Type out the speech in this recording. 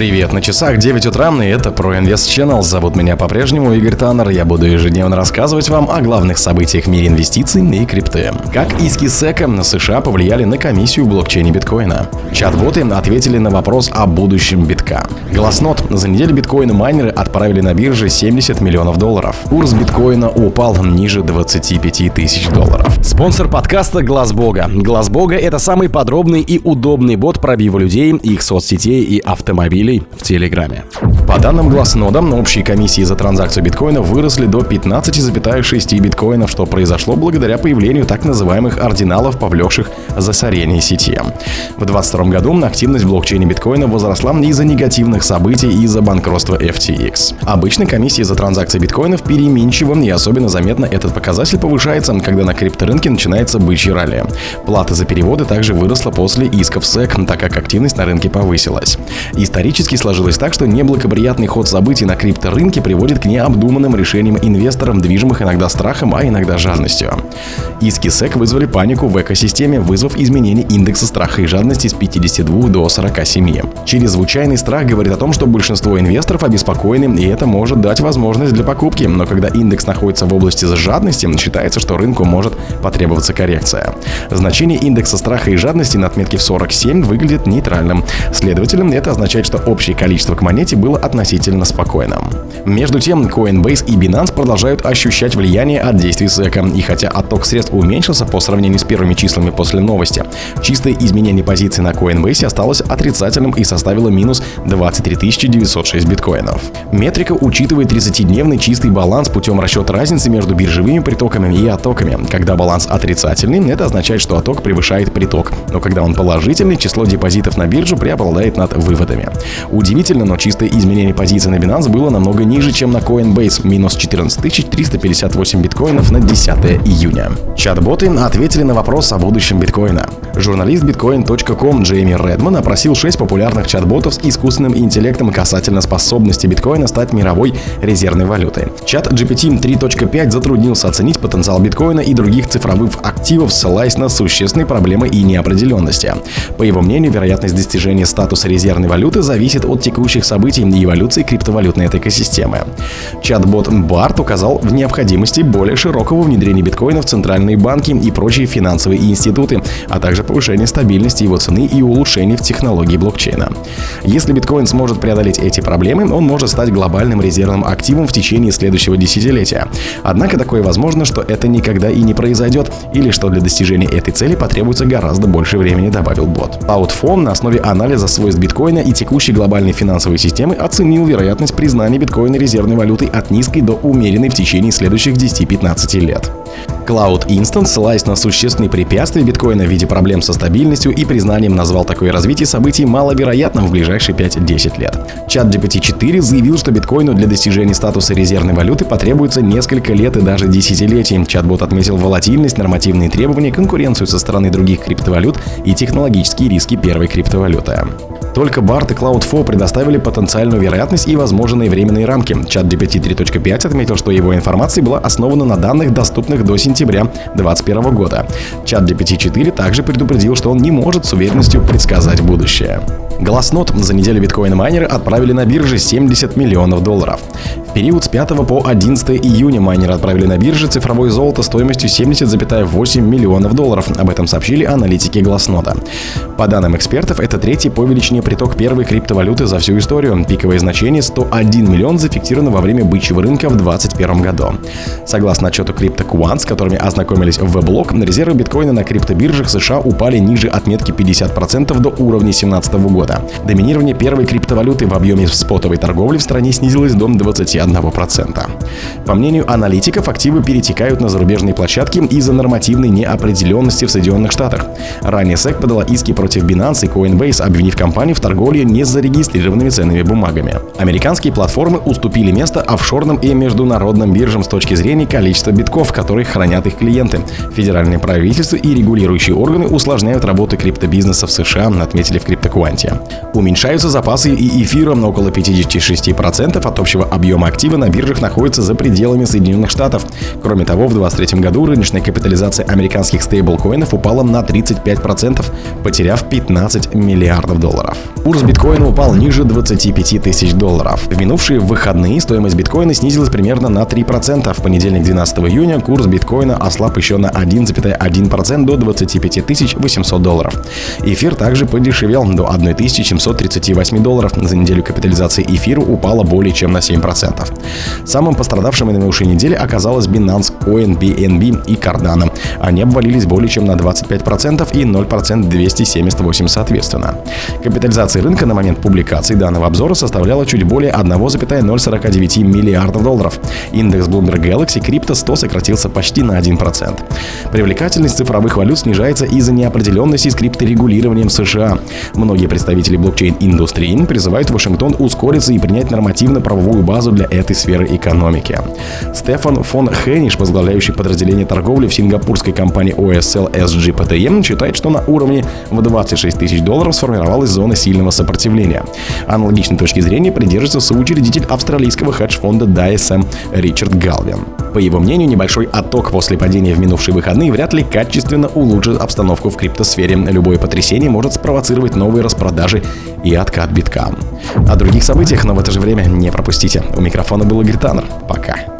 Привет, на часах 9 утра, и это про Инвест Channel. Зовут меня по-прежнему Игорь Таннер. Я буду ежедневно рассказывать вам о главных событиях в мире инвестиций и крипты. Как иски СЭКа на США повлияли на комиссию в блокчейне биткоина. Чат-боты ответили на вопрос о будущем битка. Гласнот. За неделю биткоина майнеры отправили на бирже 70 миллионов долларов. Курс биткоина упал ниже 25 тысяч долларов. Спонсор подкаста Глаз Бога. Глаз Бога это самый подробный и удобный бот пробива людей, их соцсетей и автомобилей автомобилей в Телеграме. По данным Глазнода, общие комиссии за транзакцию биткоина выросли до 15,6 биткоинов, что произошло благодаря появлению так называемых ординалов, повлекших засорение сети. В 2022 году активность в блокчейне биткоина возросла из-за негативных событий и из-за банкротства FTX. Обычно комиссии за транзакции биткоинов переменчивы, и особенно заметно этот показатель повышается, когда на крипторынке начинается бычье ралли. Плата за переводы также выросла после исков SEC, так как активность на рынке повысилась. Исторически Исторически сложилось так, что неблагоприятный ход событий на крипторынке приводит к необдуманным решениям инвесторам, движимых иногда страхом, а иногда жадностью. Иски SEC вызвали панику в экосистеме, вызвав изменение индекса страха и жадности с 52 до 47. Чрезвычайный страх говорит о том, что большинство инвесторов обеспокоены, и это может дать возможность для покупки. Но когда индекс находится в области жадности, считается, что рынку может потребоваться коррекция. Значение индекса страха и жадности на отметке в 47 выглядит нейтральным. Следовательно, это означает, что общее количество к монете было относительно спокойным. Между тем, Coinbase и Binance продолжают ощущать влияние от действий SEC, и хотя отток средств уменьшился по сравнению с первыми числами после новости, чистое изменение позиции на Coinbase осталось отрицательным и составило минус 23 906 биткоинов. Метрика учитывает 30-дневный чистый баланс путем расчета разницы между биржевыми притоками и оттоками. Когда баланс отрицательный, это означает, что отток превышает приток, но когда он положительный, число депозитов на биржу преобладает над выводами. Удивительно, но чистое изменение позиции на Binance было намного ниже, чем на Coinbase – минус 14 358 биткоинов на 10 июня. Чат-боты ответили на вопрос о будущем биткоина. Журналист bitcoin.com Джейми Редман опросил 6 популярных чат-ботов с искусственным интеллектом касательно способности биткоина стать мировой резервной валютой. Чат GPT 3.5 затруднился оценить потенциал биткоина и других цифровых активов, ссылаясь на существенные проблемы и неопределенности. По его мнению, вероятность достижения статуса резервной валюты зависит от текущих событий и эволюции криптовалютной экосистемы. Чат-бот BART указал в необходимости более широкого внедрения биткоина в центральные банки и прочие финансовые институты, а также повышения стабильности его цены и улучшений в технологии блокчейна. Если биткоин сможет преодолеть эти проблемы, он может стать глобальным резервным активом в течение следующего десятилетия. Однако такое возможно, что это никогда и не произойдет, или что для достижения этой цели потребуется гораздо больше времени, добавил бот. Cloudphone на основе анализа свойств биткоина и текущей текущей глобальной финансовой системы оценил вероятность признания биткоина резервной валютой от низкой до умеренной в течение следующих 10-15 лет. Cloud Instant, ссылаясь на существенные препятствия биткоина в виде проблем со стабильностью и признанием, назвал такое развитие событий маловероятным в ближайшие 5-10 лет. Чат GPT-4 заявил, что биткоину для достижения статуса резервной валюты потребуется несколько лет и даже десятилетий. Чат-бот отметил волатильность, нормативные требования, конкуренцию со стороны других криптовалют и технологические риски первой криптовалюты. Только BART и Cloud4 предоставили потенциальную вероятность и возможные временные рамки. Чат GPT 3.5 отметил, что его информация была основана на данных, доступных до сентября 2021 года. Чат GPT-4 также предупредил, что он не может с уверенностью предсказать будущее. Гласнот за неделю биткоин-майнеры отправили на бирже 70 миллионов долларов. В период с 5 по 11 июня майнеры отправили на бирже цифровое золото стоимостью 70,8 миллионов долларов. Об этом сообщили аналитики Гласнота. По данным экспертов, это третий по величине приток первой криптовалюты за всю историю. Пиковое значение 101 миллион зафиксировано во время бычьего рынка в 2021 году. Согласно отчету CryptoQuant, с которыми ознакомились в веблог, резервы биткоина на криптобиржах США упали ниже отметки 50% до уровня 2017 года. Доминирование первой криптовалюты в объеме спотовой торговли в стране снизилось до 21%. По мнению аналитиков, активы перетекают на зарубежные площадки из-за нормативной неопределенности в Соединенных Штатах. Ранее SEC подала иски против Binance и Coinbase, обвинив компанию в торговле незарегистрированными ценными бумагами. Американские платформы уступили место офшорным и международным биржам с точки зрения количества битков, которые хранят их клиенты. Федеральные правительства и регулирующие органы усложняют работу криптобизнеса в США, отметили в криптокванте. Уменьшаются запасы и эфира на около 56% от общего объема активы на биржах находятся за пределами Соединенных Штатов. Кроме того, в 2023 году рыночная капитализация американских стейблкоинов упала на 35%, потеряв 15 миллиардов долларов. Курс биткоина упал ниже 25 тысяч долларов. В минувшие выходные стоимость биткоина снизилась примерно на 3%. В понедельник 12 июня курс биткоина ослаб еще на 1,1% до 25 800 долларов. Эфир также подешевел до 1738 долларов. За неделю капитализация эфира упала более чем на 7%. Самым пострадавшим на минувшей неделе оказалась Binance Coin, BNB и Cardano. Они обвалились более чем на 25% и 0% 278 соответственно. Капитализация рынка на момент публикации данного обзора составляла чуть более 1,049 миллиардов долларов. Индекс Bloomberg Galaxy Crypto 100 сократился почти на 1%. Привлекательность цифровых валют снижается из-за неопределенности с крипторегулированием США. Многие представители блокчейн-индустрии призывают Вашингтон ускориться и принять нормативно-правовую базу для этой сферы экономики. Стефан фон Хениш, возглавляющий подразделение торговли в сингапурской компании OSL SGPTM, считает, что на уровне в 26 тысяч долларов сформировалась зона сильного сопротивления. Аналогичной точки зрения придерживается соучредитель австралийского хедж-фонда DSM Ричард Галвин. По его мнению, небольшой отток после падения в минувшие выходные вряд ли качественно улучшит обстановку в криптосфере. Любое потрясение может спровоцировать новые распродажи и откат битка. О других событиях, но в это же время не пропустите. У микрофона был Игорь Таннер. Пока.